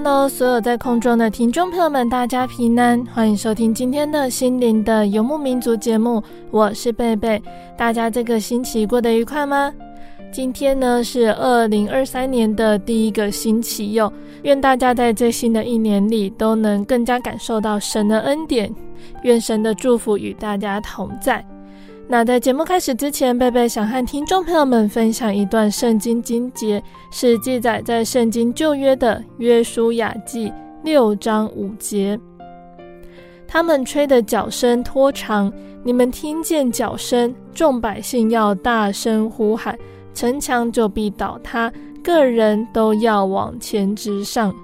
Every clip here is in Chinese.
Hello，所有在空中的听众朋友们，大家平安，欢迎收听今天的心灵的游牧民族节目，我是贝贝。大家这个星期过得愉快吗？今天呢是二零二三年的第一个星期哟，愿大家在这新的一年里都能更加感受到神的恩典，愿神的祝福与大家同在。那在节目开始之前，贝贝想和听众朋友们分享一段圣经经节，是记载在圣经旧约的约书亚记六章五节。他们吹的角声拖长，你们听见角声，众百姓要大声呼喊，城墙就必倒塌，个人都要往前直上。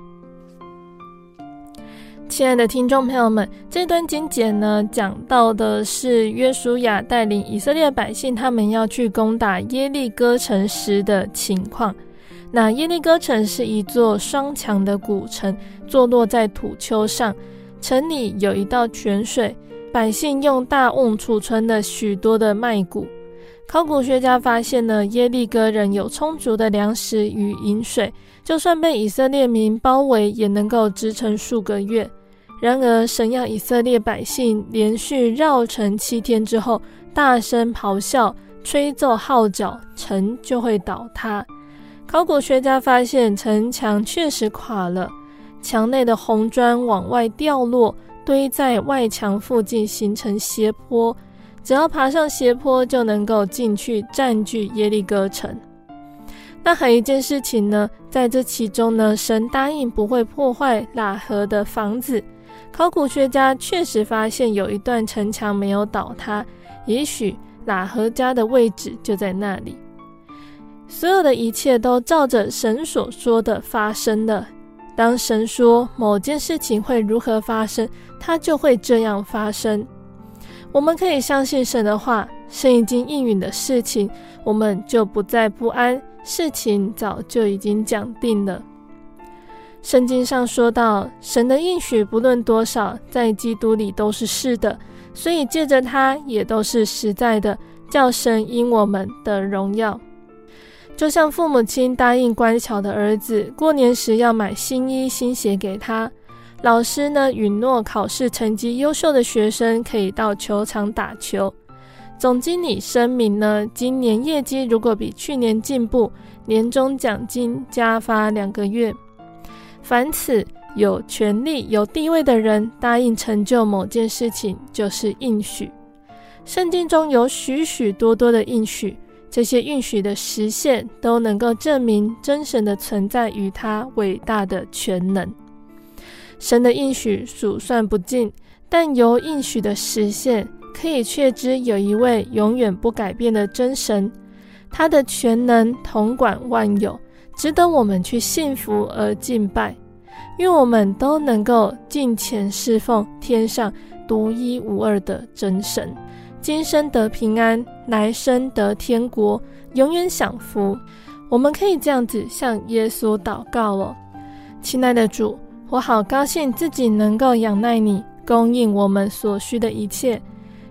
亲爱的听众朋友们，这段经简呢，讲到的是约书亚带领以色列百姓，他们要去攻打耶利哥城时的情况。那耶利哥城是一座双墙的古城，坐落在土丘上，城里有一道泉水，百姓用大瓮储存了许多的麦谷。考古学家发现呢，耶利哥人有充足的粮食与饮水，就算被以色列民包围，也能够支撑数个月。然而，神要以色列百姓连续绕城七天之后，大声咆哮、吹奏号角，城就会倒塌。考古学家发现，城墙确实垮了，墙内的红砖往外掉落，堆在外墙附近，形成斜坡。只要爬上斜坡，就能够进去占据耶利哥城。那还有一件事情呢，在这其中呢，神答应不会破坏喇合的房子。考古学家确实发现有一段城墙没有倒塌，也许喇合家的位置就在那里。所有的一切都照着神所说的发生了。当神说某件事情会如何发生，它就会这样发生。我们可以相信神的话，神已经应允的事情，我们就不再不安。事情早就已经讲定了。圣经上说到，神的应许不论多少，在基督里都是是的，所以借着他也都是实在的，叫神因我们的荣耀。就像父母亲答应乖巧的儿子，过年时要买新衣新鞋给他。老师呢，允诺考试成绩优秀的学生可以到球场打球。总经理声明呢，今年业绩如果比去年进步，年终奖金加发两个月。凡此有权力、有地位的人答应成就某件事情，就是应许。圣经中有许许多多的应许，这些应许的实现都能够证明真神的存在与他伟大的全能。神的应许数算不尽，但由应许的实现，可以确知有一位永远不改变的真神，他的全能统管万有，值得我们去信服而敬拜。愿我们都能够敬虔侍奉天上独一无二的真神，今生得平安，来生得天国，永远享福。我们可以这样子向耶稣祷告哦，亲爱的主。我好高兴自己能够仰赖你，供应我们所需的一切。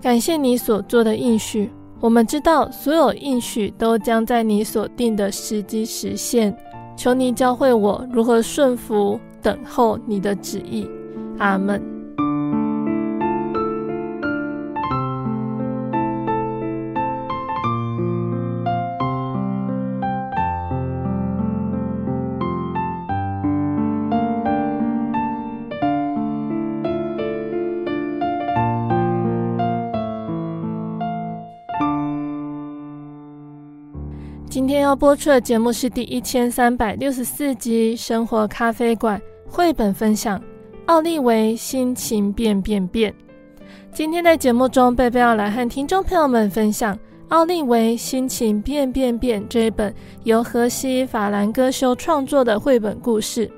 感谢你所做的应许。我们知道所有应许都将在你所定的时机实现。求你教会我如何顺服、等候你的旨意。阿门。今天要播出的节目是第一千三百六十四集《生活咖啡馆》绘本分享《奥利维心情变变变》。今天在节目中，贝贝要来和听众朋友们分享《奥利维心情变变变》这一本由荷西法兰戈修创作的绘本故事。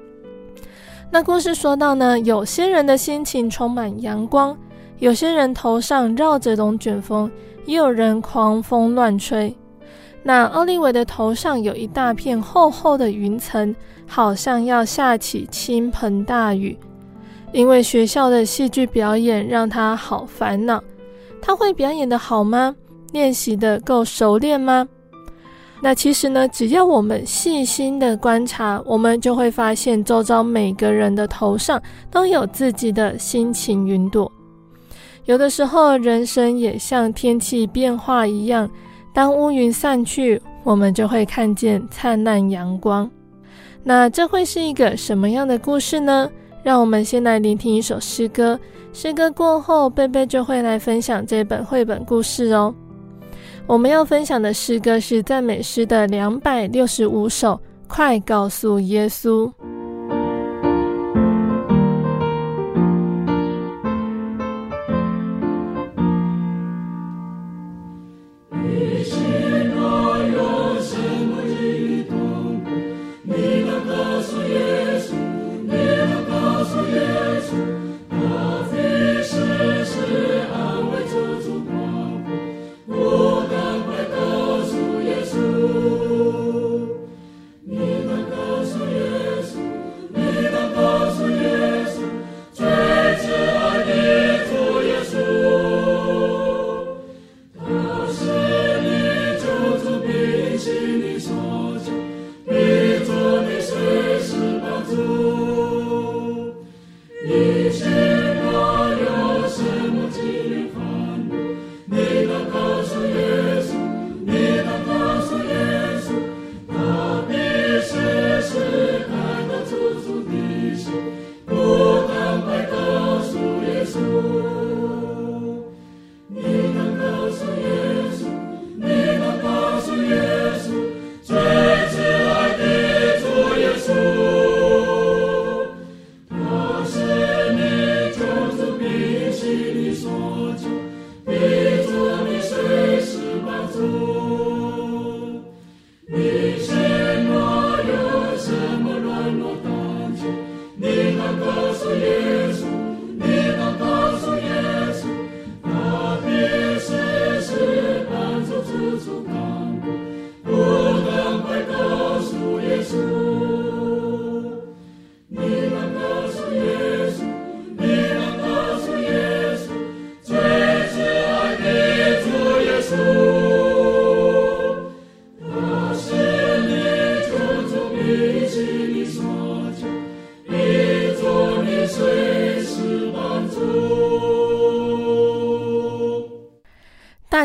那故事说到呢，有些人的心情充满阳光，有些人头上绕着龙卷风，也有人狂风乱吹。那奥利维的头上有一大片厚厚的云层，好像要下起倾盆大雨。因为学校的戏剧表演让他好烦恼。他会表演得好吗？练习得够熟练吗？那其实呢，只要我们细心的观察，我们就会发现，周遭每个人的头上都有自己的心情云朵。有的时候，人生也像天气变化一样。当乌云散去，我们就会看见灿烂阳光。那这会是一个什么样的故事呢？让我们先来聆听一首诗歌。诗歌过后，贝贝就会来分享这本绘本故事哦。我们要分享的诗歌是赞美诗的两百六十五首。快告诉耶稣！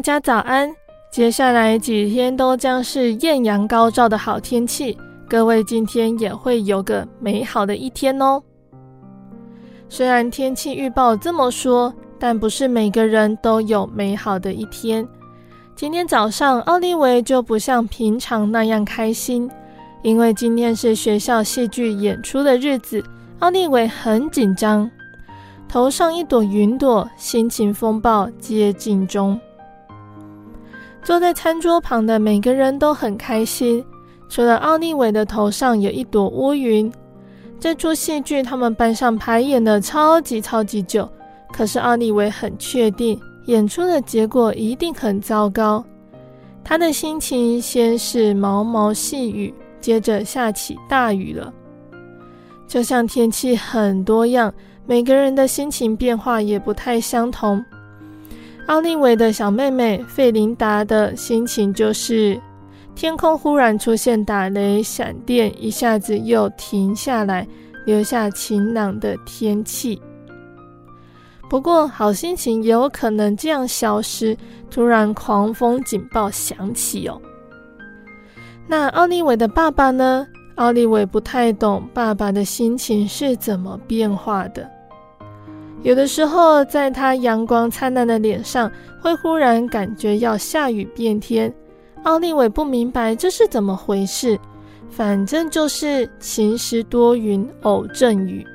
大家早安！接下来几天都将是艳阳高照的好天气，各位今天也会有个美好的一天哦。虽然天气预报这么说，但不是每个人都有美好的一天。今天早上，奥利维就不像平常那样开心，因为今天是学校戏剧演出的日子，奥利维很紧张，头上一朵云朵，心情风暴接近中。坐在餐桌旁的每个人都很开心，除了奥利维的头上有一朵乌云。这出戏剧他们班上排演了超级超级久，可是奥利维很确定演出的结果一定很糟糕。他的心情先是毛毛细雨，接着下起大雨了。就像天气很多样，每个人的心情变化也不太相同。奥利维的小妹妹费琳达的心情就是天空忽然出现打雷闪电，一下子又停下来，留下晴朗的天气。不过，好心情也有可能这样消失，突然狂风警报响起哦。那奥利维的爸爸呢？奥利维不太懂爸爸的心情是怎么变化的。有的时候，在他阳光灿烂的脸上，会忽然感觉要下雨变天。奥利维不明白这是怎么回事，反正就是晴时多云，偶阵雨。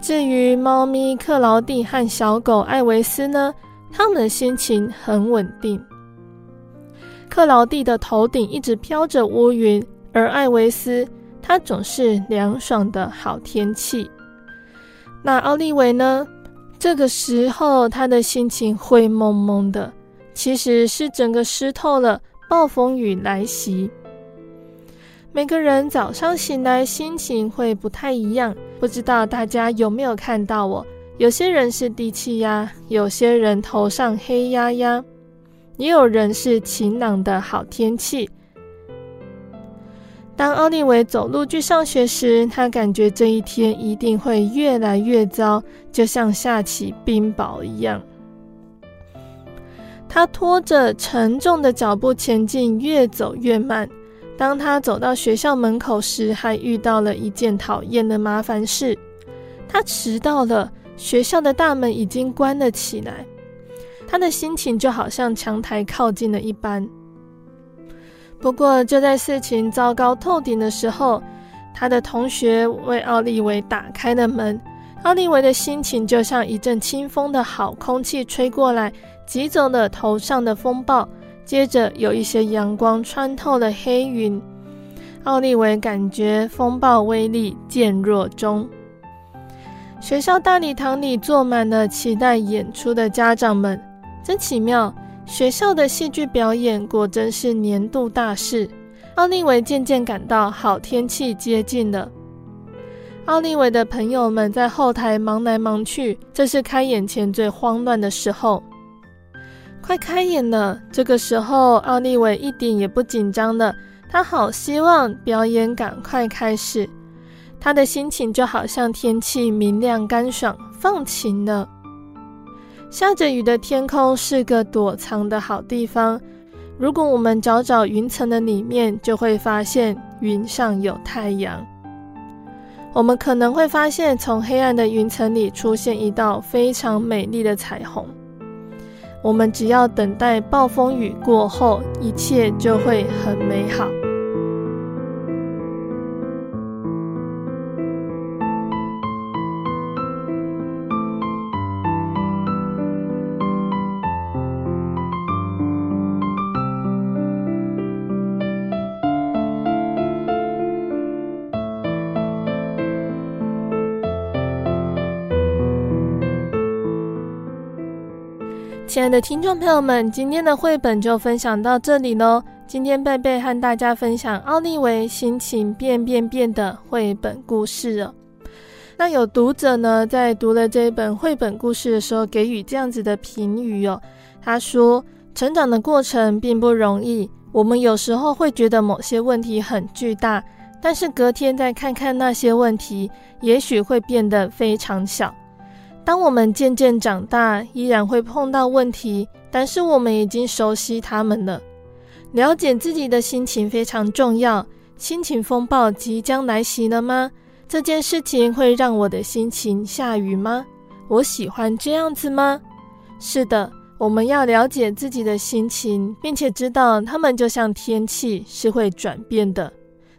至于猫咪克劳蒂和小狗艾维斯呢，他们的心情很稳定。克劳蒂的头顶一直飘着乌云，而艾维斯他总是凉爽的好天气。那奥利维呢？这个时候他的心情灰蒙蒙的，其实是整个湿透了，暴风雨来袭。每个人早上醒来心情会不太一样，不知道大家有没有看到我？有些人是低气压，有些人头上黑压压，也有人是晴朗的好天气。当奥利维走路去上学时，他感觉这一天一定会越来越糟，就像下起冰雹一样。他拖着沉重的脚步前进，越走越慢。当他走到学校门口时，还遇到了一件讨厌的麻烦事。他迟到了，学校的大门已经关了起来。他的心情就好像墙台靠近了一般。不过，就在事情糟糕透顶的时候，他的同学为奥利维打开了门。奥利维的心情就像一阵清风的好空气吹过来，挤走了头上的风暴。接着有一些阳光穿透了黑云，奥利维感觉风暴威力渐弱中。学校大礼堂里坐满了期待演出的家长们，真奇妙！学校的戏剧表演果真是年度大事。奥利维渐渐感到好天气接近了。奥利维的朋友们在后台忙来忙去，这是开演前最慌乱的时候。快开演了，这个时候奥利维一点也不紧张了。他好希望表演赶快开始。他的心情就好像天气明亮干爽，放晴了。下着雨的天空是个躲藏的好地方。如果我们找找云层的里面，就会发现云上有太阳。我们可能会发现，从黑暗的云层里出现一道非常美丽的彩虹。我们只要等待暴风雨过后，一切就会很美好。亲爱的听众朋友们，今天的绘本就分享到这里喽。今天贝贝和大家分享奥利维心情变变变的绘本故事哦。那有读者呢，在读了这一本绘本故事的时候，给予这样子的评语哦。他说：“成长的过程并不容易，我们有时候会觉得某些问题很巨大，但是隔天再看看那些问题，也许会变得非常小。”当我们渐渐长大，依然会碰到问题，但是我们已经熟悉他们了。了解自己的心情非常重要。心情风暴即将来袭了吗？这件事情会让我的心情下雨吗？我喜欢这样子吗？是的，我们要了解自己的心情，并且知道它们就像天气，是会转变的。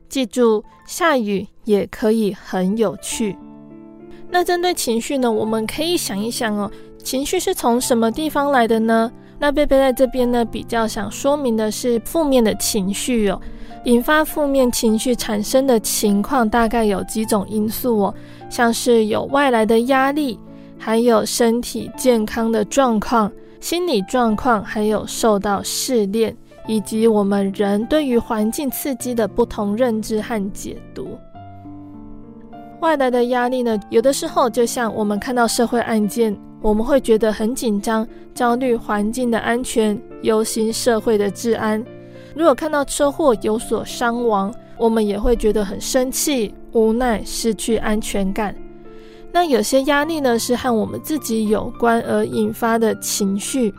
记住，下雨也可以很有趣。那针对情绪呢，我们可以想一想哦，情绪是从什么地方来的呢？那贝贝在这边呢，比较想说明的是负面的情绪哦，引发负面情绪产生的情况大概有几种因素哦，像是有外来的压力，还有身体健康的状况、心理状况，还有受到试炼，以及我们人对于环境刺激的不同认知和解读。外来的压力呢，有的时候就像我们看到社会案件，我们会觉得很紧张、焦虑，环境的安全，忧心社会的治安。如果看到车祸有所伤亡，我们也会觉得很生气、无奈、失去安全感。那有些压力呢，是和我们自己有关而引发的情绪，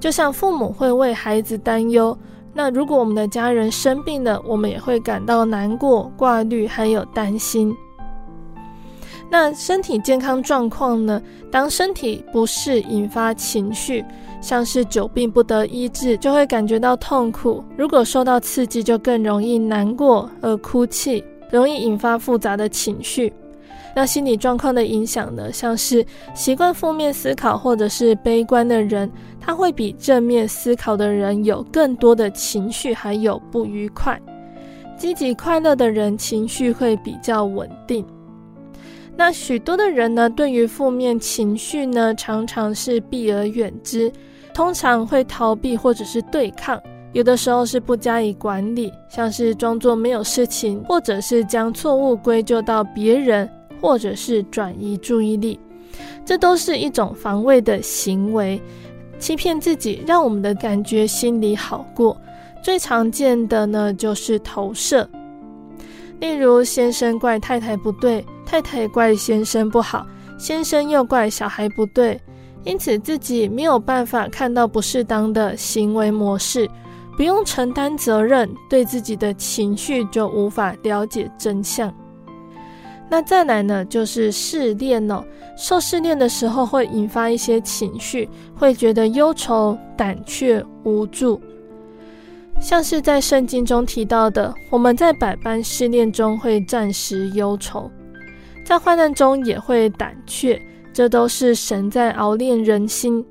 就像父母会为孩子担忧。那如果我们的家人生病了，我们也会感到难过、挂虑，还有担心。那身体健康状况呢？当身体不适引发情绪，像是久病不得医治，就会感觉到痛苦；如果受到刺激，就更容易难过而哭泣，容易引发复杂的情绪。那心理状况的影响呢？像是习惯负面思考或者是悲观的人，他会比正面思考的人有更多的情绪，还有不愉快。积极快乐的人情绪会比较稳定。那许多的人呢，对于负面情绪呢，常常是避而远之，通常会逃避或者是对抗，有的时候是不加以管理，像是装作没有事情，或者是将错误归咎到别人。或者是转移注意力，这都是一种防卫的行为，欺骗自己，让我们的感觉心里好过。最常见的呢，就是投射，例如先生怪太太不对，太太怪先生不好，先生又怪小孩不对，因此自己没有办法看到不适当的行为模式，不用承担责任，对自己的情绪就无法了解真相。那再来呢，就是试炼哦。受试炼的时候会引发一些情绪，会觉得忧愁、胆怯、无助。像是在圣经中提到的，我们在百般试炼中会暂时忧愁，在患难中也会胆怯，这都是神在熬炼人心。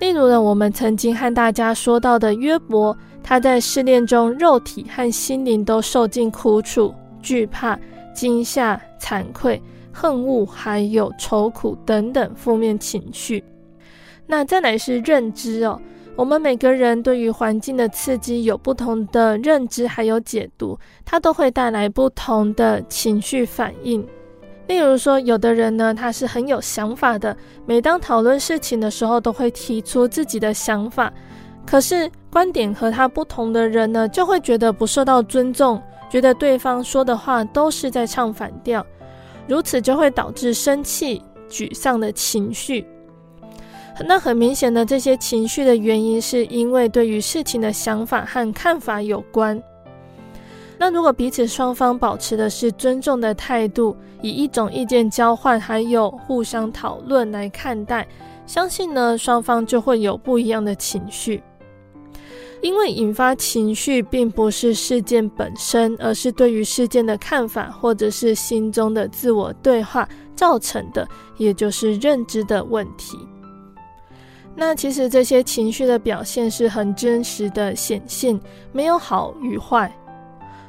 例如呢，我们曾经和大家说到的约伯，他在试炼中，肉体和心灵都受尽苦楚、惧怕。惊吓、惭愧、恨恶，还有愁苦等等负面情绪。那再来是认知哦，我们每个人对于环境的刺激有不同的认知，还有解读，它都会带来不同的情绪反应。例如说，有的人呢，他是很有想法的，每当讨论事情的时候，都会提出自己的想法。可是观点和他不同的人呢，就会觉得不受到尊重。觉得对方说的话都是在唱反调，如此就会导致生气、沮丧的情绪。那很明显的，这些情绪的原因是因为对于事情的想法和看法有关。那如果彼此双方保持的是尊重的态度，以一种意见交换还有互相讨论来看待，相信呢，双方就会有不一样的情绪。因为引发情绪并不是事件本身，而是对于事件的看法，或者是心中的自我对话造成的，也就是认知的问题。那其实这些情绪的表现是很真实的显现，没有好与坏。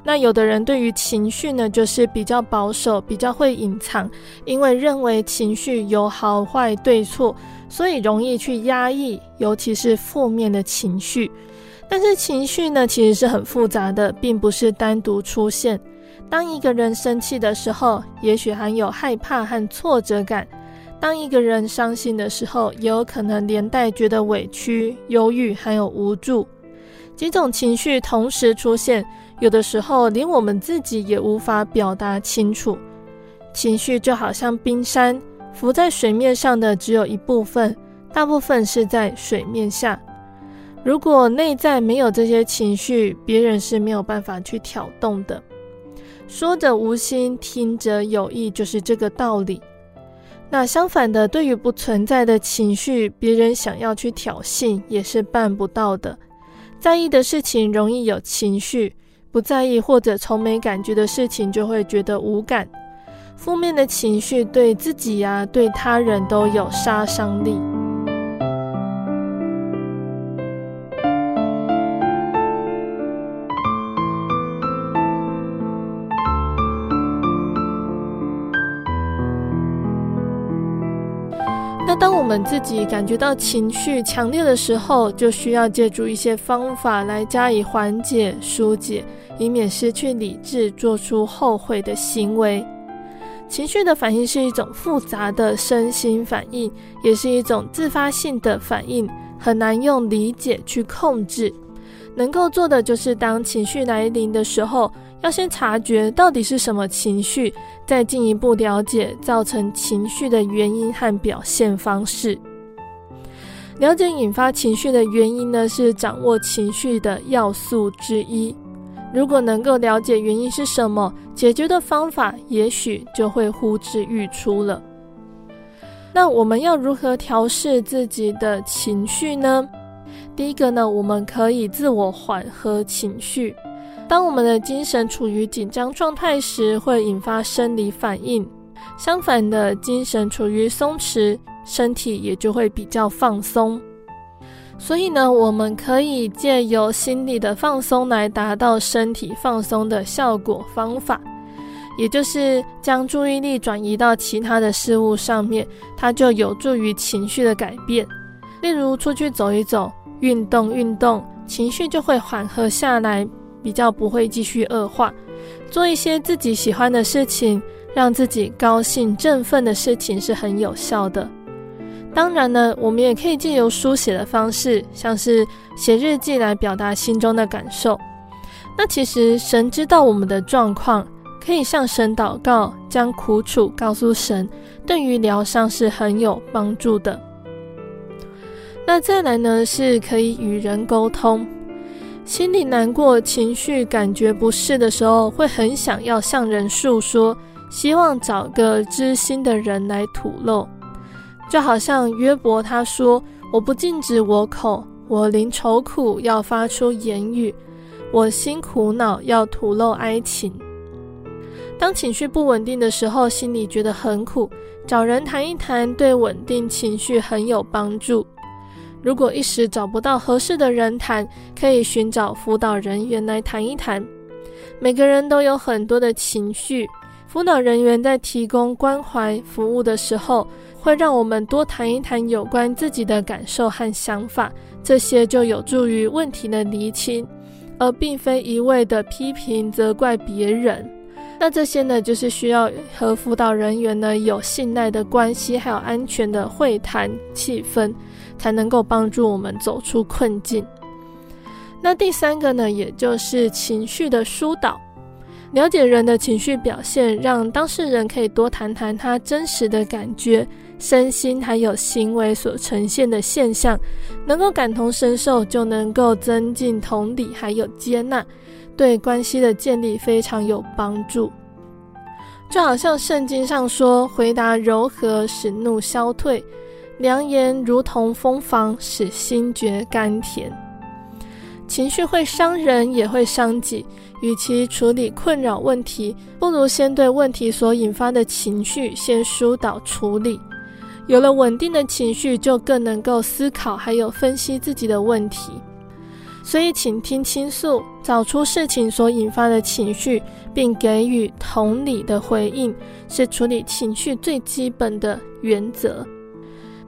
那有的人对于情绪呢，就是比较保守，比较会隐藏，因为认为情绪有好坏对错，所以容易去压抑，尤其是负面的情绪。但是情绪呢，其实是很复杂的，并不是单独出现。当一个人生气的时候，也许含有害怕和挫折感；当一个人伤心的时候，也有可能连带觉得委屈、忧郁，还有无助。几种情绪同时出现，有的时候连我们自己也无法表达清楚。情绪就好像冰山，浮在水面上的只有一部分，大部分是在水面下。如果内在没有这些情绪，别人是没有办法去挑动的。说者无心，听者有意，就是这个道理。那相反的，对于不存在的情绪，别人想要去挑衅，也是办不到的。在意的事情容易有情绪，不在意或者从没感觉的事情，就会觉得无感。负面的情绪对自己呀、啊，对他人都有杀伤力。我们自己感觉到情绪强烈的时候，就需要借助一些方法来加以缓解、疏解，以免失去理智，做出后悔的行为。情绪的反应是一种复杂的身心反应，也是一种自发性的反应，很难用理解去控制。能够做的就是当情绪来临的时候，要先察觉到底是什么情绪，再进一步了解造成情绪的原因和表现方式。了解引发情绪的原因呢，是掌握情绪的要素之一。如果能够了解原因是什么，解决的方法也许就会呼之欲出了。那我们要如何调试自己的情绪呢？第一个呢，我们可以自我缓和情绪。当我们的精神处于紧张状态时，会引发生理反应；相反的，精神处于松弛，身体也就会比较放松。所以呢，我们可以借由心理的放松来达到身体放松的效果。方法。也就是将注意力转移到其他的事物上面，它就有助于情绪的改变。例如出去走一走、运动运动，情绪就会缓和下来，比较不会继续恶化。做一些自己喜欢的事情，让自己高兴振奋的事情是很有效的。当然呢，我们也可以借由书写的方式，像是写日记来表达心中的感受。那其实神知道我们的状况。可以向神祷告，将苦楚告诉神，对于疗伤是很有帮助的。那再来呢，是可以与人沟通。心里难过、情绪感觉不适的时候，会很想要向人诉说，希望找个知心的人来吐露。就好像约伯他说：“我不禁止我口，我临愁苦要发出言语，我心苦恼要吐露哀情。”当情绪不稳定的时候，心里觉得很苦，找人谈一谈，对稳定情绪很有帮助。如果一时找不到合适的人谈，可以寻找辅导人员来谈一谈。每个人都有很多的情绪，辅导人员在提供关怀服务的时候，会让我们多谈一谈有关自己的感受和想法，这些就有助于问题的厘清，而并非一味的批评责怪别人。那这些呢，就是需要和辅导人员呢有信赖的关系，还有安全的会谈气氛，才能够帮助我们走出困境。那第三个呢，也就是情绪的疏导，了解人的情绪表现，让当事人可以多谈谈他真实的感觉、身心还有行为所呈现的现象，能够感同身受，就能够增进同理还有接纳。对关系的建立非常有帮助，就好像圣经上说：“回答柔和，使怒消退；良言如同蜂房，使心觉甘甜。”情绪会伤人，也会伤己。与其处理困扰问题，不如先对问题所引发的情绪先疏导处理。有了稳定的情绪，就更能够思考，还有分析自己的问题。所以，倾听倾诉，找出事情所引发的情绪，并给予同理的回应，是处理情绪最基本的原则。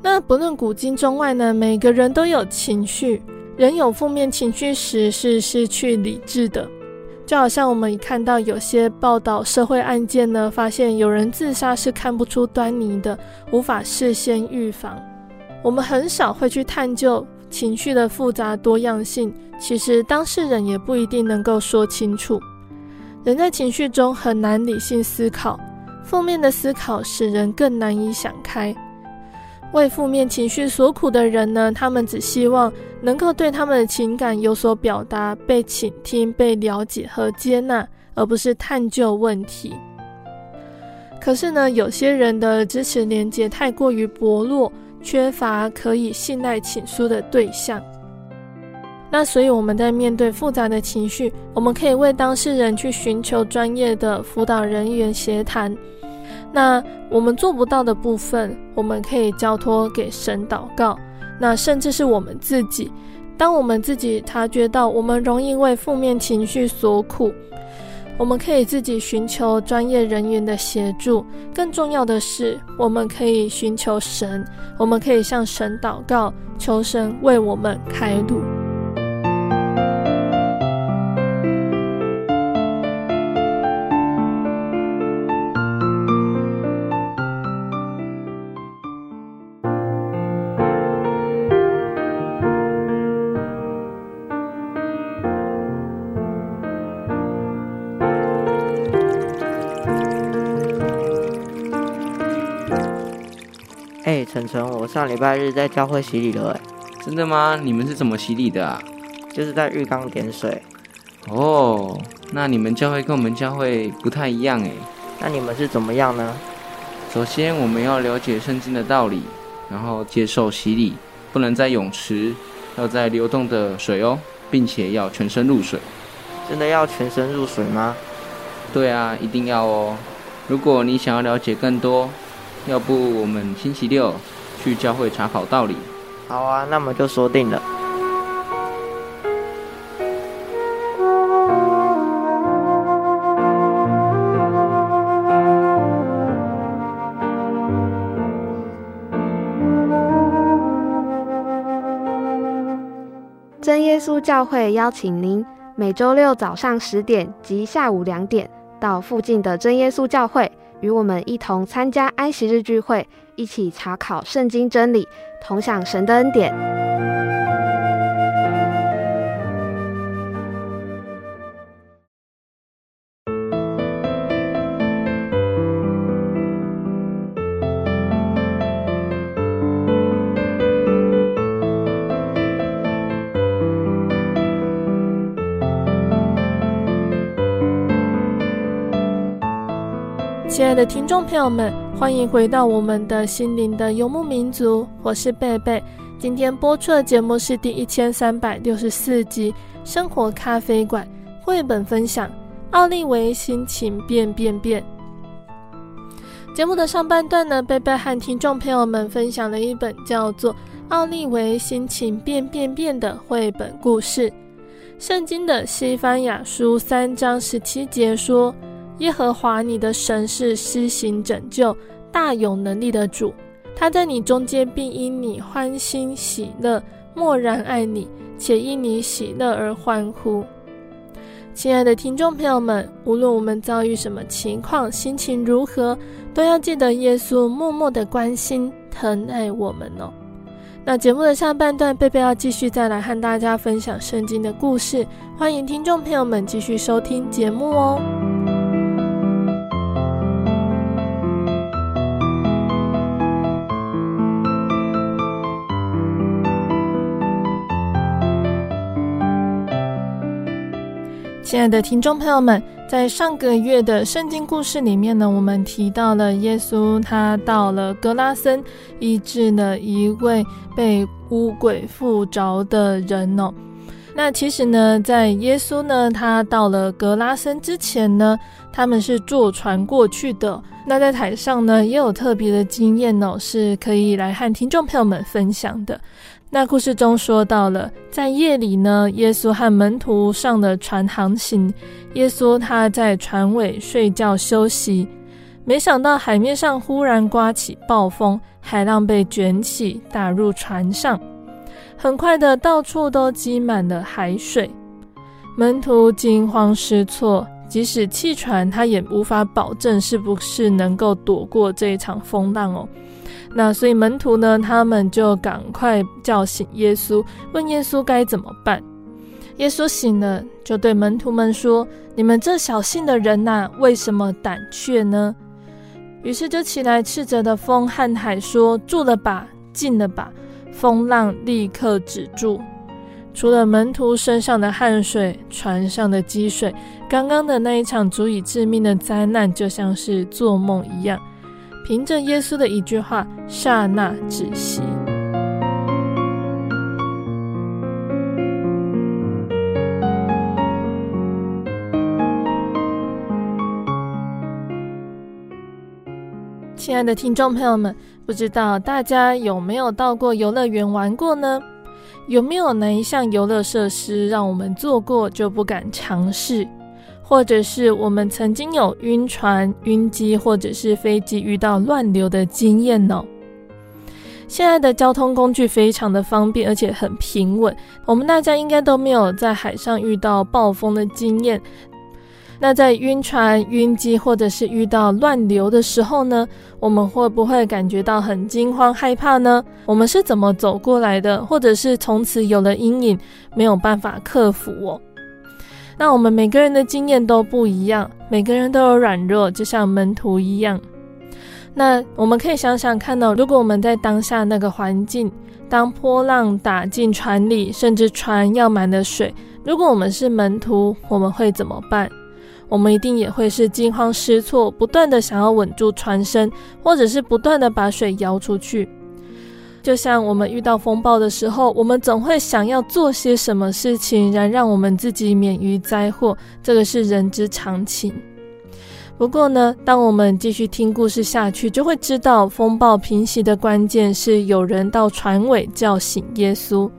那不论古今中外呢，每个人都有情绪。人有负面情绪时，是失去理智的。就好像我们看到有些报道社会案件呢，发现有人自杀是看不出端倪的，无法事先预防。我们很少会去探究。情绪的复杂多样性，其实当事人也不一定能够说清楚。人在情绪中很难理性思考，负面的思考使人更难以想开。为负面情绪所苦的人呢，他们只希望能够对他们的情感有所表达，被倾听、被了解和接纳，而不是探究问题。可是呢，有些人的支持连接太过于薄弱。缺乏可以信赖倾诉的对象，那所以我们在面对复杂的情绪，我们可以为当事人去寻求专业的辅导人员协谈。那我们做不到的部分，我们可以交托给神祷告。那甚至是我们自己，当我们自己察觉到我们容易为负面情绪所苦。我们可以自己寻求专业人员的协助，更重要的是，我们可以寻求神，我们可以向神祷告，求神为我们开路。哎，晨晨，我上礼拜日在教会洗礼了，哎，真的吗？你们是怎么洗礼的啊？就是在浴缸点水。哦，那你们教会跟我们教会不太一样哎。那你们是怎么样呢？首先，我们要了解圣经的道理，然后接受洗礼，不能在泳池，要在流动的水哦，并且要全身入水。真的要全身入水吗？对啊，一定要哦。如果你想要了解更多，要不我们星期六去教会查考道理？好啊，那么就说定了。真耶稣教会邀请您。每周六早上十点及下午两点，到附近的真耶稣教会，与我们一同参加安息日聚会，一起查考圣经真理，同享神的恩典。的听众朋友们，欢迎回到我们的心灵的游牧民族，我是贝贝。今天播出的节目是第一千三百六十四集《生活咖啡馆》绘本分享《奥利维心情变变变》。节目的上半段呢，贝贝和听众朋友们分享了一本叫做《奥利维心情变变变》的绘本故事。圣经的西番雅书三章十七节说。耶和华你的神是施行拯救、大有能力的主，他在你中间并因你欢欣喜乐，默然爱你，且因你喜乐而欢呼。亲爱的听众朋友们，无论我们遭遇什么情况，心情如何，都要记得耶稣默默的关心、疼爱我们哦。那节目的下半段，贝贝要继续再来和大家分享圣经的故事，欢迎听众朋友们继续收听节目哦。亲爱的听众朋友们，在上个月的圣经故事里面呢，我们提到了耶稣他到了格拉森，医治了一位被污鬼附着的人哦。那其实呢，在耶稣呢他到了格拉森之前呢，他们是坐船过去的。那在台上呢也有特别的经验哦，是可以来和听众朋友们分享的。那故事中说到了，在夜里呢，耶稣和门徒上了船航行。耶稣他在船尾睡觉休息，没想到海面上忽然刮起暴风，海浪被卷起，打入船上，很快的到处都积满了海水。门徒惊慌失措，即使弃船，他也无法保证是不是能够躲过这一场风浪哦。那所以门徒呢，他们就赶快叫醒耶稣，问耶稣该怎么办。耶稣醒了，就对门徒们说：“你们这小信的人呐，为什么胆怯呢？”于是就起来斥责的风和海说：“住了吧，静了吧。”风浪立刻止住。除了门徒身上的汗水，船上的积水，刚刚的那一场足以致命的灾难，就像是做梦一样。凭着耶稣的一句话，刹那止息。亲爱的听众朋友们，不知道大家有没有到过游乐园玩过呢？有没有哪一项游乐设施让我们做过就不敢尝试？或者是我们曾经有晕船、晕机，或者是飞机遇到乱流的经验呢？现在的交通工具非常的方便，而且很平稳。我们大家应该都没有在海上遇到暴风的经验。那在晕船、晕机，或者是遇到乱流的时候呢，我们会不会感觉到很惊慌害怕呢？我们是怎么走过来的？或者是从此有了阴影，没有办法克服哦？那我们每个人的经验都不一样，每个人都有软弱，就像门徒一样。那我们可以想想看到，如果我们在当下那个环境，当波浪打进船里，甚至船要满了水，如果我们是门徒，我们会怎么办？我们一定也会是惊慌失措，不断的想要稳住船身，或者是不断的把水摇出去。就像我们遇到风暴的时候，我们总会想要做些什么事情，然让我们自己免于灾祸。这个是人之常情。不过呢，当我们继续听故事下去，就会知道风暴平息的关键是有人到船尾叫醒耶稣。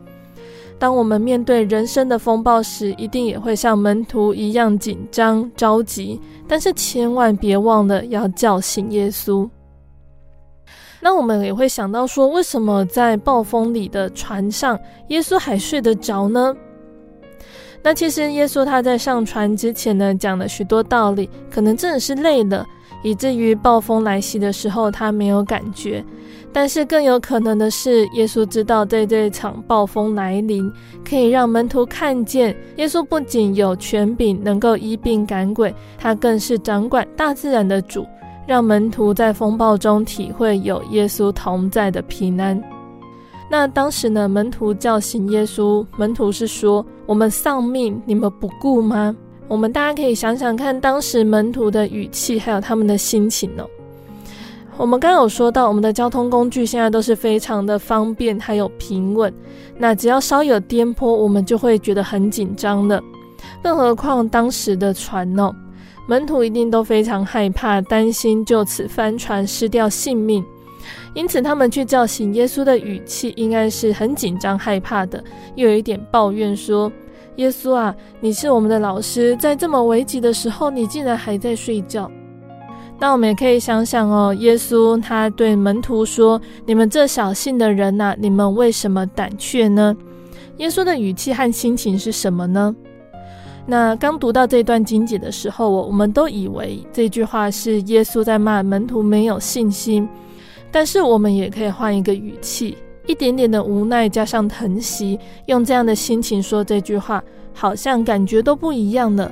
当我们面对人生的风暴时，一定也会像门徒一样紧张着急，但是千万别忘了要叫醒耶稣。那我们也会想到说，为什么在暴风里的船上，耶稣还睡得着呢？那其实耶稣他在上船之前呢，讲了许多道理，可能真的是累了，以至于暴风来袭的时候他没有感觉。但是更有可能的是，耶稣知道在这场暴风来临，可以让门徒看见耶稣不仅有权柄能够医病赶鬼，他更是掌管大自然的主，让门徒在风暴中体会有耶稣同在的平安。那当时呢，门徒叫醒耶稣，门徒是说：“我们丧命，你们不顾吗？”我们大家可以想想看，当时门徒的语气，还有他们的心情哦。我们刚刚有说到，我们的交通工具现在都是非常的方便，还有平稳。那只要稍有颠簸，我们就会觉得很紧张的。更何况当时的船呢？门徒一定都非常害怕，担心就此翻船失掉性命。因此，他们去叫醒耶稣的语气应该是很紧张、害怕的，又有一点抱怨说：“耶稣啊，你是我们的老师，在这么危急的时候，你竟然还在睡觉。”那我们也可以想想哦，耶稣他对门徒说：“你们这小信的人呐，你们为什么胆怯呢？”耶稣的语气和心情是什么呢？那刚读到这段经节的时候，我我们都以为这句话是耶稣在骂门徒没有信心。但是我们也可以换一个语气，一点点的无奈加上疼惜，用这样的心情说这句话，好像感觉都不一样了。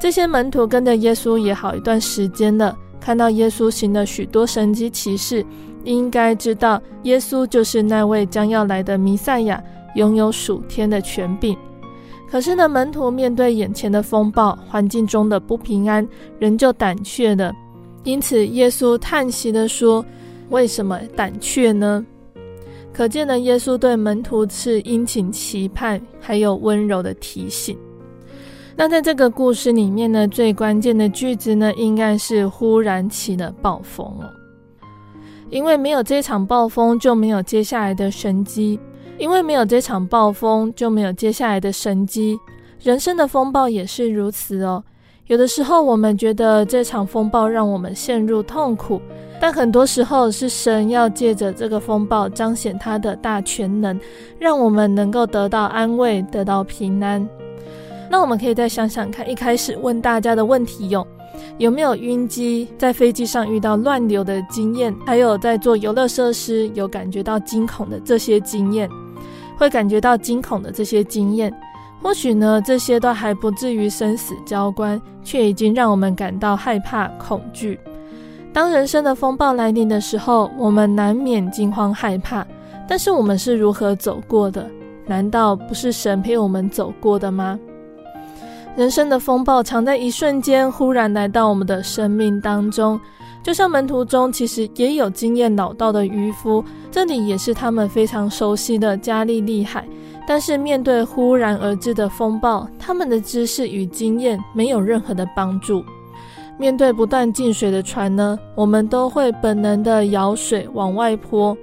这些门徒跟着耶稣也好一段时间了，看到耶稣行了许多神迹奇事，应该知道耶稣就是那位将要来的弥赛亚，拥有属天的权柄。可是呢，门徒面对眼前的风暴，环境中的不平安，仍旧胆怯了。因此，耶稣叹息的说。为什么胆怯呢？可见呢，耶稣对门徒是殷勤期盼，还有温柔的提醒。那在这个故事里面呢，最关键的句子呢，应该是忽然起了暴风哦。因为没有这场暴风，就没有接下来的神迹；因为没有这场暴风，就没有接下来的神迹。人生的风暴也是如此哦。有的时候，我们觉得这场风暴让我们陷入痛苦。但很多时候是神要借着这个风暴彰显他的大权能，让我们能够得到安慰，得到平安。那我们可以再想想看，一开始问大家的问题有：有没有晕机，在飞机上遇到乱流的经验？还有在做游乐设施有感觉到惊恐的这些经验？会感觉到惊恐的这些经验，或许呢，这些都还不至于生死交关，却已经让我们感到害怕、恐惧。当人生的风暴来临的时候，我们难免惊慌害怕。但是我们是如何走过的？难道不是神陪我们走过的吗？人生的风暴常在一瞬间忽然来到我们的生命当中，就像门徒中其实也有经验老道的渔夫，这里也是他们非常熟悉的加利利海。但是面对忽然而至的风暴，他们的知识与经验没有任何的帮助。面对不断进水的船呢，我们都会本能的舀水往外泼。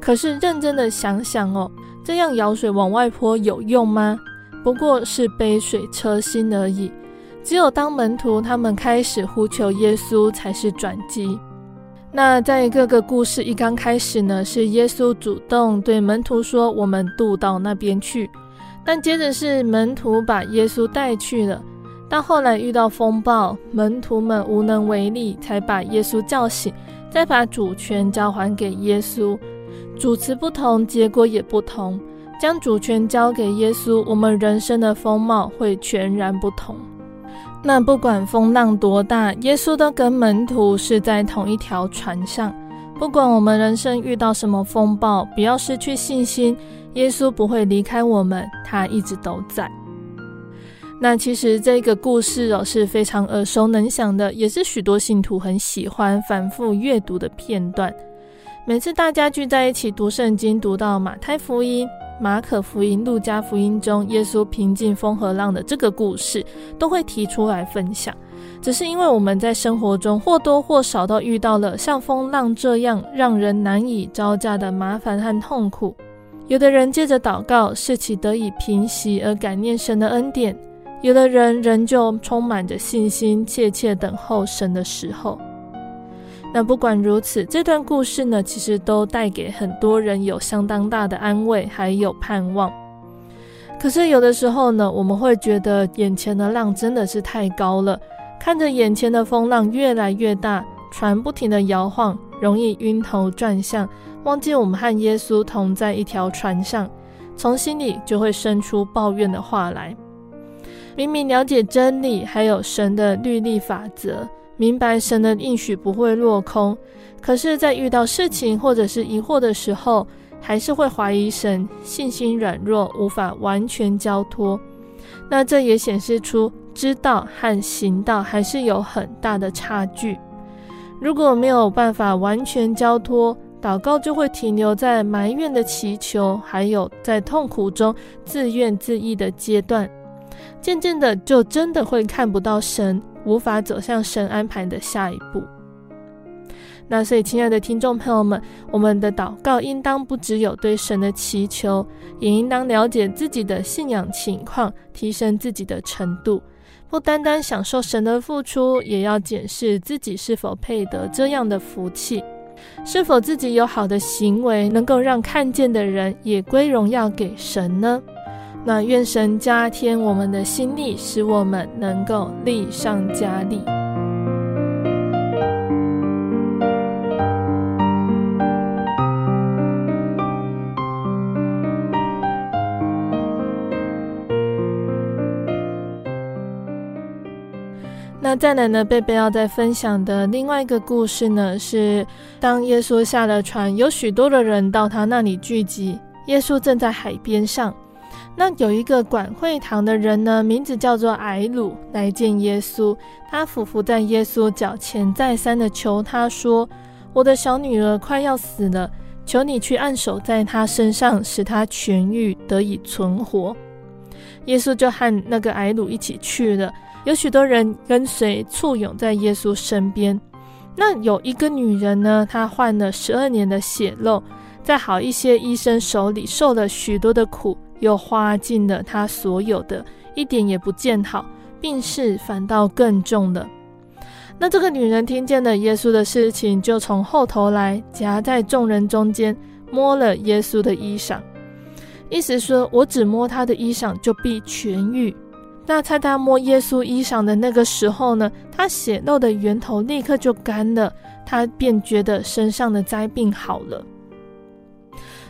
可是认真的想想哦，这样舀水往外泼有用吗？不过是杯水车薪而已。只有当门徒他们开始呼求耶稣，才是转机。那在各个故事一刚开始呢，是耶稣主动对门徒说：“我们渡到那边去。”但接着是门徒把耶稣带去了。到后来遇到风暴，门徒们无能为力，才把耶稣叫醒，再把主权交还给耶稣。主词不同，结果也不同。将主权交给耶稣，我们人生的风貌会全然不同。那不管风浪多大，耶稣都跟门徒是在同一条船上。不管我们人生遇到什么风暴，不要失去信心，耶稣不会离开我们，他一直都在。那其实这个故事哦是非常耳熟能详的，也是许多信徒很喜欢反复阅读的片段。每次大家聚在一起读圣经，读到马太福音、马可福音、路加福音中耶稣平静风和浪的这个故事，都会提出来分享。只是因为我们在生活中或多或少都遇到了像风浪这样让人难以招架的麻烦和痛苦。有的人借着祷告，事情得以平息而感念神的恩典；有的人仍旧充满着信心，切切等候神的时候。那不管如此，这段故事呢，其实都带给很多人有相当大的安慰，还有盼望。可是有的时候呢，我们会觉得眼前的浪真的是太高了。看着眼前的风浪越来越大，船不停地摇晃，容易晕头转向，忘记我们和耶稣同在一条船上，从心里就会生出抱怨的话来。明明了解真理，还有神的律例法则，明白神的应许不会落空，可是，在遇到事情或者是疑惑的时候，还是会怀疑神，信心软弱，无法完全交托。那这也显示出。知道和行道还是有很大的差距。如果没有办法完全交托，祷告就会停留在埋怨的祈求，还有在痛苦中自怨自艾的阶段。渐渐的，就真的会看不到神，无法走向神安排的下一步。那所以，亲爱的听众朋友们，我们的祷告应当不只有对神的祈求，也应当了解自己的信仰情况，提升自己的程度。不单单享受神的付出，也要检视自己是否配得这样的福气，是否自己有好的行为，能够让看见的人也归荣耀给神呢？那愿神加添我们的心力，使我们能够力上加力。那再来呢，贝贝要再分享的另外一个故事呢，是当耶稣下了船，有许多的人到他那里聚集。耶稣正在海边上，那有一个管会堂的人呢，名字叫做睚鲁，来见耶稣。他俯伏在耶稣脚前，再三的求他说：“我的小女儿快要死了，求你去按手在她身上，使她痊愈，得以存活。”耶稣就和那个睚鲁一起去了。有许多人跟随簇拥在耶稣身边。那有一个女人呢，她患了十二年的血漏，在好一些医生手里受了许多的苦，又花尽了她所有的，一点也不见好，病势反倒更重了。那这个女人听见了耶稣的事情，就从后头来，夹在众人中间，摸了耶稣的衣裳，意思说，我只摸他的衣裳，就必痊愈。那在他摸耶稣衣裳的那个时候呢，他血漏的源头立刻就干了，他便觉得身上的灾病好了。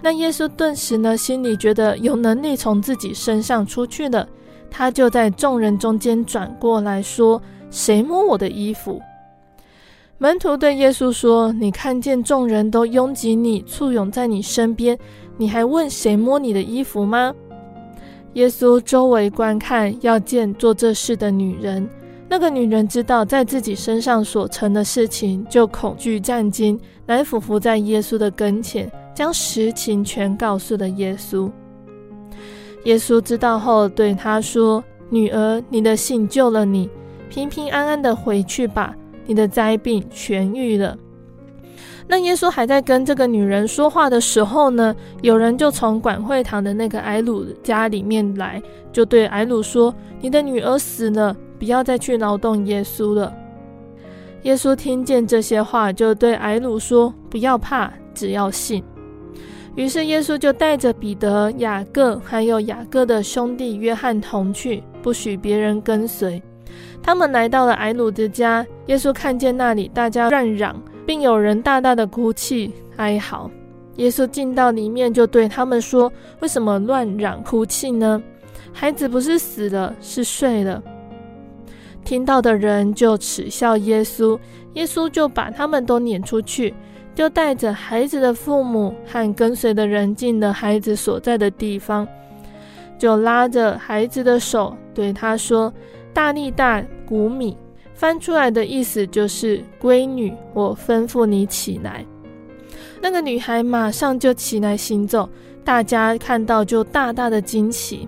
那耶稣顿时呢，心里觉得有能力从自己身上出去了，他就在众人中间转过来说：“谁摸我的衣服？”门徒对耶稣说：“你看见众人都拥挤你，簇拥在你身边，你还问谁摸你的衣服吗？”耶稣周围观看，要见做这事的女人。那个女人知道在自己身上所成的事情，就恐惧战惊，来俯伏在耶稣的跟前，将实情全告诉了耶稣。耶稣知道后，对她说：“女儿，你的信救了你，平平安安的回去吧，你的灾病痊愈了。”那耶稣还在跟这个女人说话的时候呢，有人就从管会堂的那个埃鲁家里面来，就对埃鲁说：“你的女儿死了，不要再去劳动耶稣了。”耶稣听见这些话，就对埃鲁说：“不要怕，只要信。”于是耶稣就带着彼得、雅各还有雅各的兄弟约翰同去，不许别人跟随。他们来到了埃鲁的家，耶稣看见那里大家乱嚷。并有人大大的哭泣哀嚎，耶稣进到里面，就对他们说：“为什么乱嚷哭泣呢？孩子不是死了，是睡了。”听到的人就耻笑耶稣，耶稣就把他们都撵出去，就带着孩子的父母和跟随的人进了孩子所在的地方，就拉着孩子的手对他说：“大力大谷米。”翻出来的意思就是“闺女，我吩咐你起来。”那个女孩马上就起来行走，大家看到就大大的惊奇。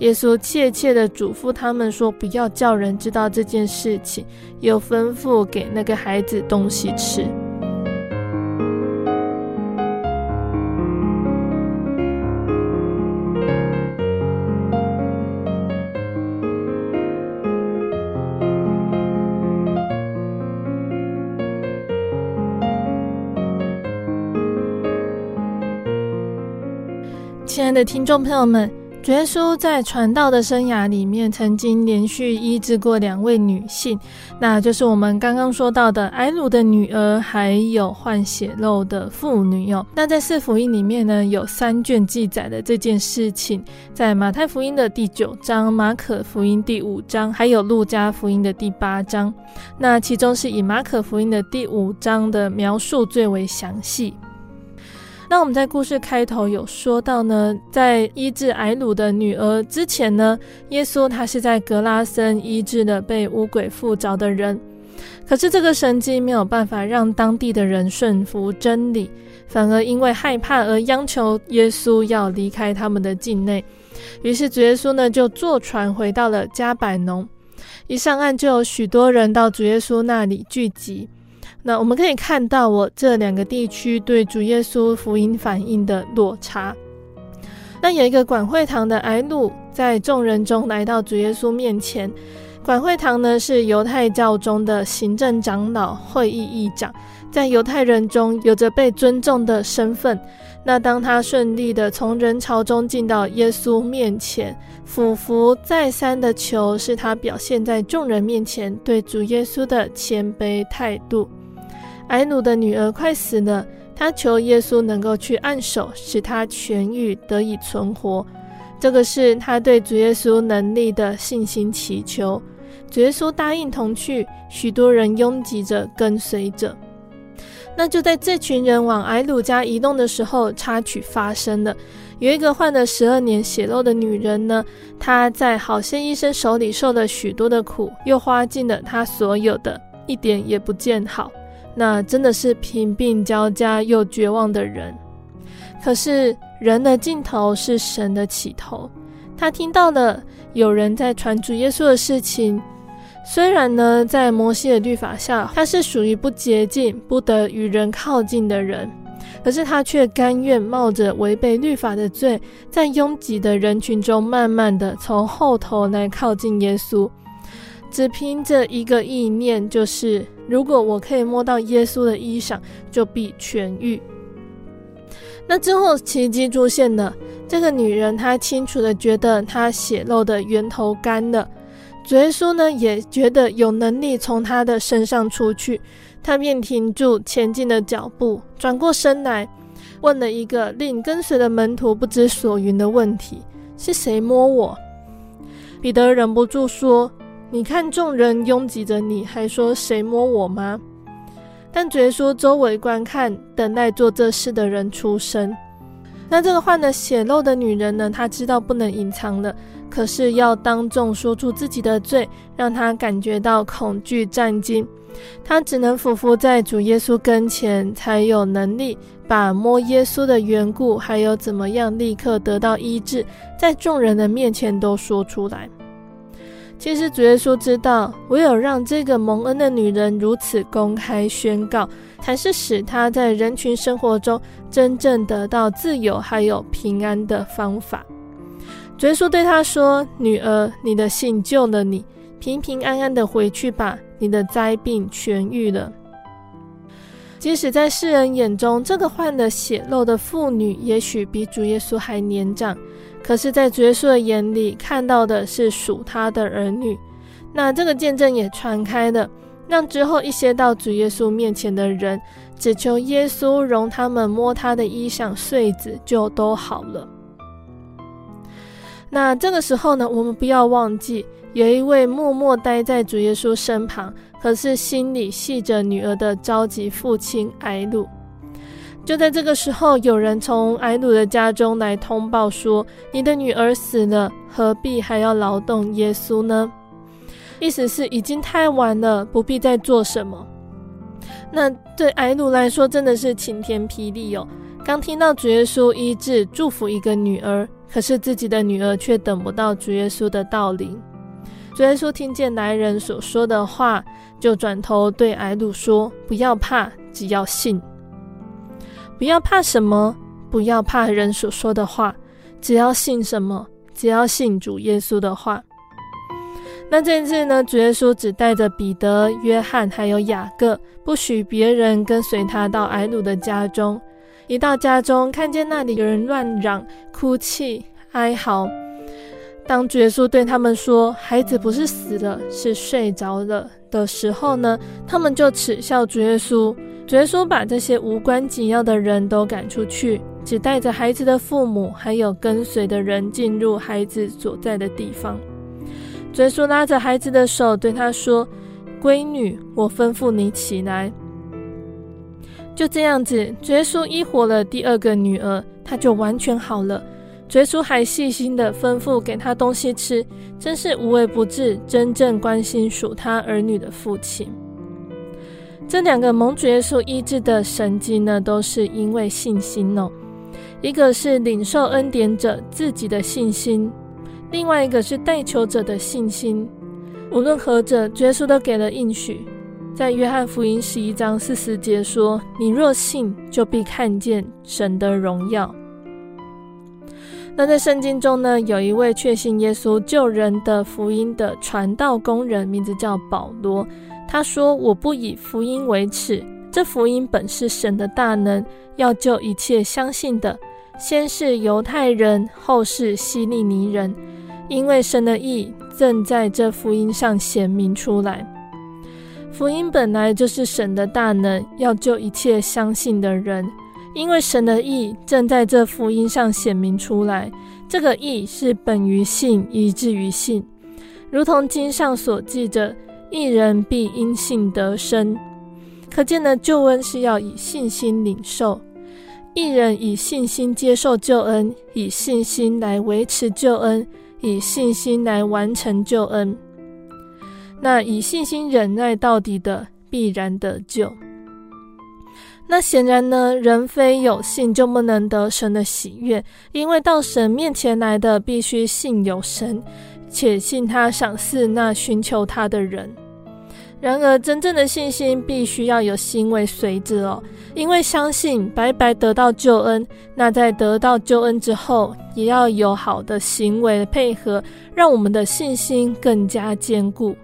耶稣切切的嘱咐他们说：“不要叫人知道这件事情。”又吩咐给那个孩子东西吃。的听众朋友们，主耶稣在传道的生涯里面，曾经连续医治过两位女性，那就是我们刚刚说到的埃鲁的女儿，还有患血漏的妇女哦。那在四福音里面呢，有三卷记载的这件事情，在马太福音的第九章、马可福音第五章，还有路加福音的第八章。那其中是以马可福音的第五章的描述最为详细。那我们在故事开头有说到呢，在医治埃鲁的女儿之前呢，耶稣他是在格拉森医治了被污鬼附着的人。可是这个神迹没有办法让当地的人顺服真理，反而因为害怕而央求耶稣要离开他们的境内。于是主耶稣呢就坐船回到了加百农，一上岸就有许多人到主耶稣那里聚集。那我们可以看到，我这两个地区对主耶稣福音反应的落差。那有一个管会堂的睚鲁，在众人中来到主耶稣面前。管会堂呢，是犹太教中的行政长老、会议议长，在犹太人中有着被尊重的身份。那当他顺利的从人潮中进到耶稣面前，俯伏再三的求，是他表现在众人面前对主耶稣的谦卑态度。埃鲁的女儿快死了，她求耶稣能够去按手，使她痊愈，得以存活。这个是她对主耶稣能力的信心祈求。主耶稣答应同去，许多人拥挤着跟随着。那就在这群人往埃鲁家移动的时候，插曲发生了。有一个患了十二年血漏的女人呢，她在好些医生手里受了许多的苦，又花尽了她所有的，一点也不见好。那真的是贫病交加又绝望的人。可是人的尽头是神的起头。他听到了有人在传主耶稣的事情。虽然呢，在摩西的律法下，他是属于不洁净、不得与人靠近的人，可是他却甘愿冒着违背律法的罪，在拥挤的人群中，慢慢的从后头来靠近耶稣。只凭着一个意念，就是如果我可以摸到耶稣的衣裳，就必痊愈。那之后奇迹出现了，这个女人她清楚的觉得她血漏的源头干了，主耶稣呢也觉得有能力从她的身上出去，她便停住前进的脚步，转过身来，问了一个令跟随的门徒不知所云的问题：是谁摸我？彼得忍不住说。你看众人拥挤着你，还说谁摸我吗？但主耶稣周围观看，等待做这事的人出声。那这个患了血漏的女人呢？她知道不能隐藏了，可是要当众说出自己的罪，让她感觉到恐惧战惊。她只能俯伏在主耶稣跟前，才有能力把摸耶稣的缘故，还有怎么样立刻得到医治，在众人的面前都说出来。其实主耶稣知道，唯有让这个蒙恩的女人如此公开宣告，才是使她在人群生活中真正得到自由还有平安的方法。主耶稣对她说：“女儿，你的信救了你，平平安安的回去吧，你的灾病痊愈了。”即使在世人眼中，这个患了血漏的妇女也许比主耶稣还年长。可是，在主耶稣的眼里，看到的是属他的儿女。那这个见证也传开了，让之后一些到主耶稣面前的人，只求耶稣容他们摸他的衣裳穗子，就都好了。那这个时候呢，我们不要忘记，有一位默默待在主耶稣身旁，可是心里系着女儿的着急父亲埃鲁。就在这个时候，有人从埃鲁的家中来通报说：“你的女儿死了，何必还要劳动耶稣呢？”意思是已经太晚了，不必再做什么。那对埃鲁来说，真的是晴天霹雳哦！刚听到主耶稣医治祝福一个女儿，可是自己的女儿却等不到主耶稣的到临。主耶稣听见来人所说的话，就转头对睚鲁说：“不要怕，只要信。不要怕什么？不要怕人所说的话，只要信什么？只要信主耶稣的话。”那这次呢，主耶稣只带着彼得、约翰还有雅各，不许别人跟随他到睚鲁的家中。一到家中，看见那里有人乱嚷、哭泣、哀嚎。当主耶稣对他们说：“孩子不是死了，是睡着了”的时候呢，他们就耻笑主耶稣。主耶稣把这些无关紧要的人都赶出去，只带着孩子的父母还有跟随的人进入孩子所在的地方。主耶稣拉着孩子的手，对他说：“闺女，我吩咐你起来。”就这样子，主耶稣医活了第二个女儿，她就完全好了。主耶稣还细心地吩咐给他东西吃，真是无微不至，真正关心属他儿女的父亲。这两个蒙主耶稣医治的神迹呢，都是因为信心哦。一个是领受恩典者自己的信心，另外一个是代求者的信心。无论何者，主耶稣都给了应许。在约翰福音十一章四十节说：“你若信，就必看见神的荣耀。”那在圣经中呢，有一位确信耶稣救人的福音的传道工人，名字叫保罗。他说：“我不以福音为耻，这福音本是神的大能，要救一切相信的，先是犹太人，后是希利尼人，因为神的意正在这福音上显明出来。福音本来就是神的大能，要救一切相信的人。”因为神的义正在这福音上显明出来，这个义是本于信，以至于信，如同经上所记着：“一人必因信得生。”可见的救恩是要以信心领受，一人以信心接受救恩，以信心来维持救恩，以信心来完成救恩。那以信心忍耐到底的，必然得救。那显然呢，人非有信就不能得神的喜悦，因为到神面前来的必须信有神，且信他赏赐那寻求他的人。然而，真正的信心必须要有行为随之哦，因为相信白白得到救恩，那在得到救恩之后，也要有好的行为配合，让我们的信心更加坚固。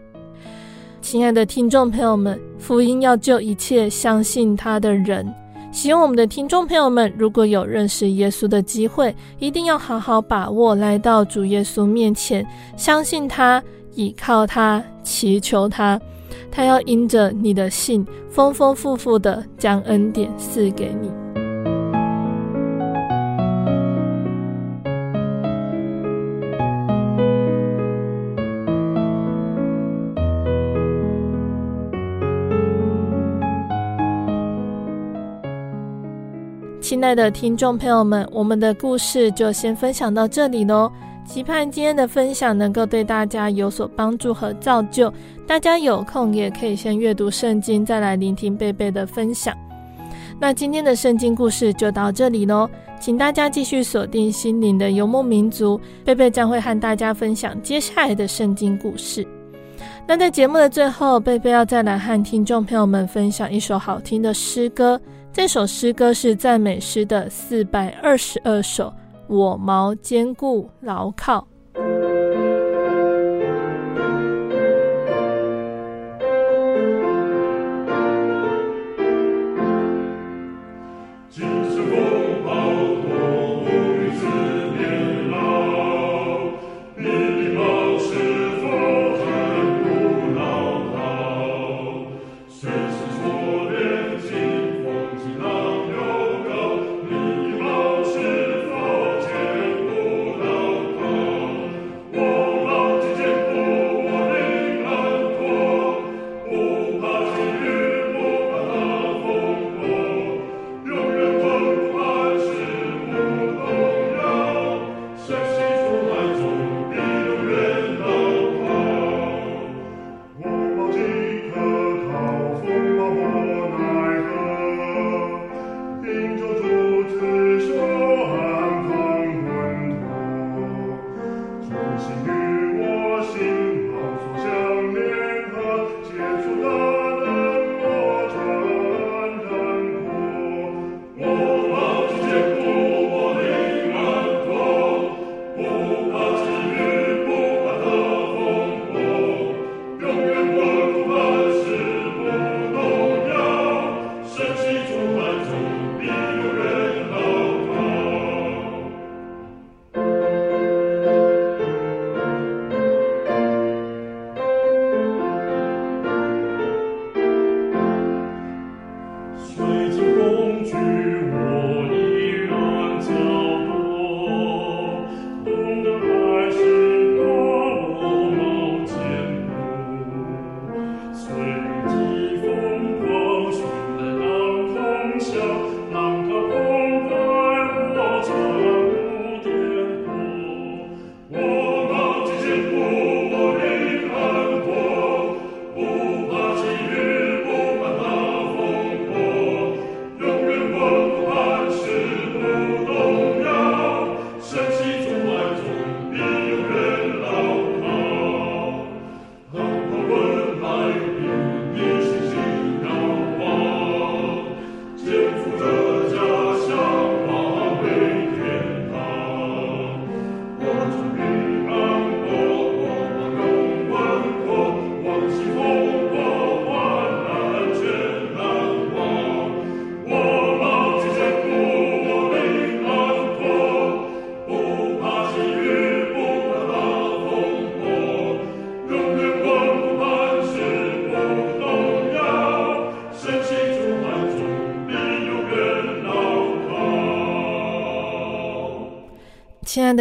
亲爱的听众朋友们，福音要救一切相信他的人。希望我们的听众朋友们，如果有认识耶稣的机会，一定要好好把握，来到主耶稣面前，相信他，倚靠他，祈求他，他要因着你的信，丰丰富富的将恩典赐给你。亲爱的听众朋友们，我们的故事就先分享到这里喽。期盼今天的分享能够对大家有所帮助和造就。大家有空也可以先阅读圣经，再来聆听贝贝的分享。那今天的圣经故事就到这里喽，请大家继续锁定心灵的游牧民族，贝贝将会和大家分享接下来的圣经故事。那在节目的最后，贝贝要再来和听众朋友们分享一首好听的诗歌。这首诗歌是赞美诗的四百二十二首，我毛坚固牢靠。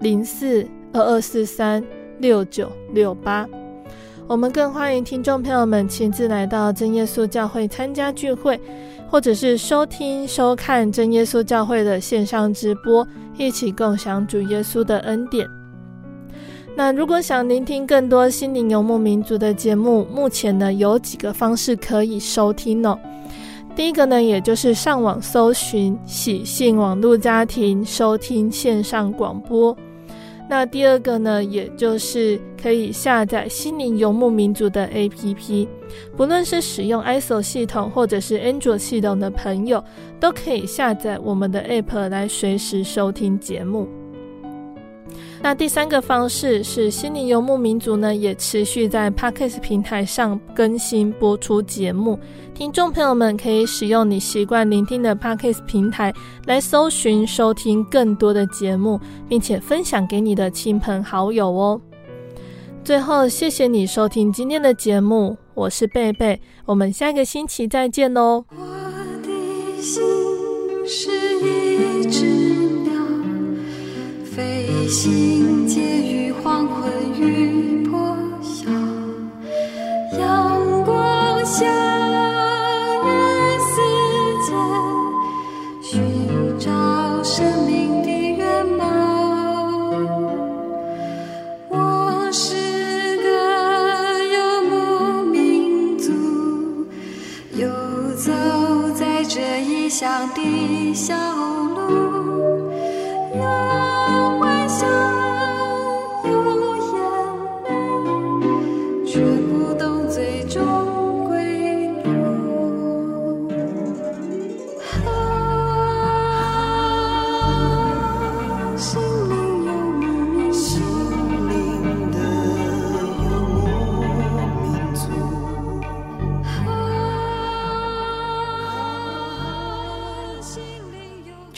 零四二二四三六九六八，我们更欢迎听众朋友们亲自来到真耶稣教会参加聚会，或者是收听收看真耶稣教会的线上直播，一起共享主耶稣的恩典。那如果想聆听更多心灵游牧民族的节目，目前呢有几个方式可以收听哦。第一个呢，也就是上网搜寻喜信网络家庭，收听线上广播。那第二个呢，也就是可以下载心灵游牧民族的 APP，不论是使用 ISO 系统或者是安卓系统的朋友，都可以下载我们的 App 来随时收听节目。那第三个方式是心灵游牧民族呢，也持续在 Podcast 平台上更新播出节目。听众朋友们可以使用你习惯聆听的 Podcast 平台来搜寻收听更多的节目，并且分享给你的亲朋好友哦。最后，谢谢你收听今天的节目，我是贝贝，我们下个星期再见喽。我的心是一只心结于黄昏与破晓，阳光下与世间寻找生命的原貌。我是个游牧民族，游走在这异乡的小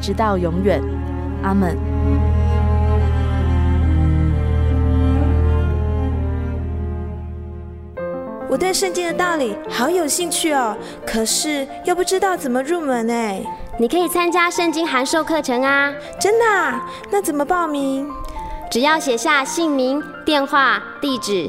直到永远，阿门。我对圣经的道理好有兴趣哦，可是又不知道怎么入门哎。你可以参加圣经函授课程啊！真的啊？那怎么报名？只要写下姓名、电话、地址。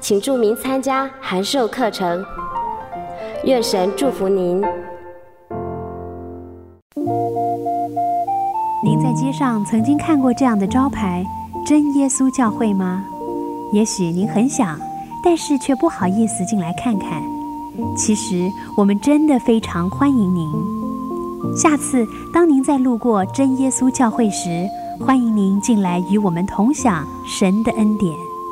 请注明参加函授课程。愿神祝福您。您在街上曾经看过这样的招牌“真耶稣教会”吗？也许您很想，但是却不好意思进来看看。其实我们真的非常欢迎您。下次当您再路过真耶稣教会时，欢迎您进来与我们同享神的恩典。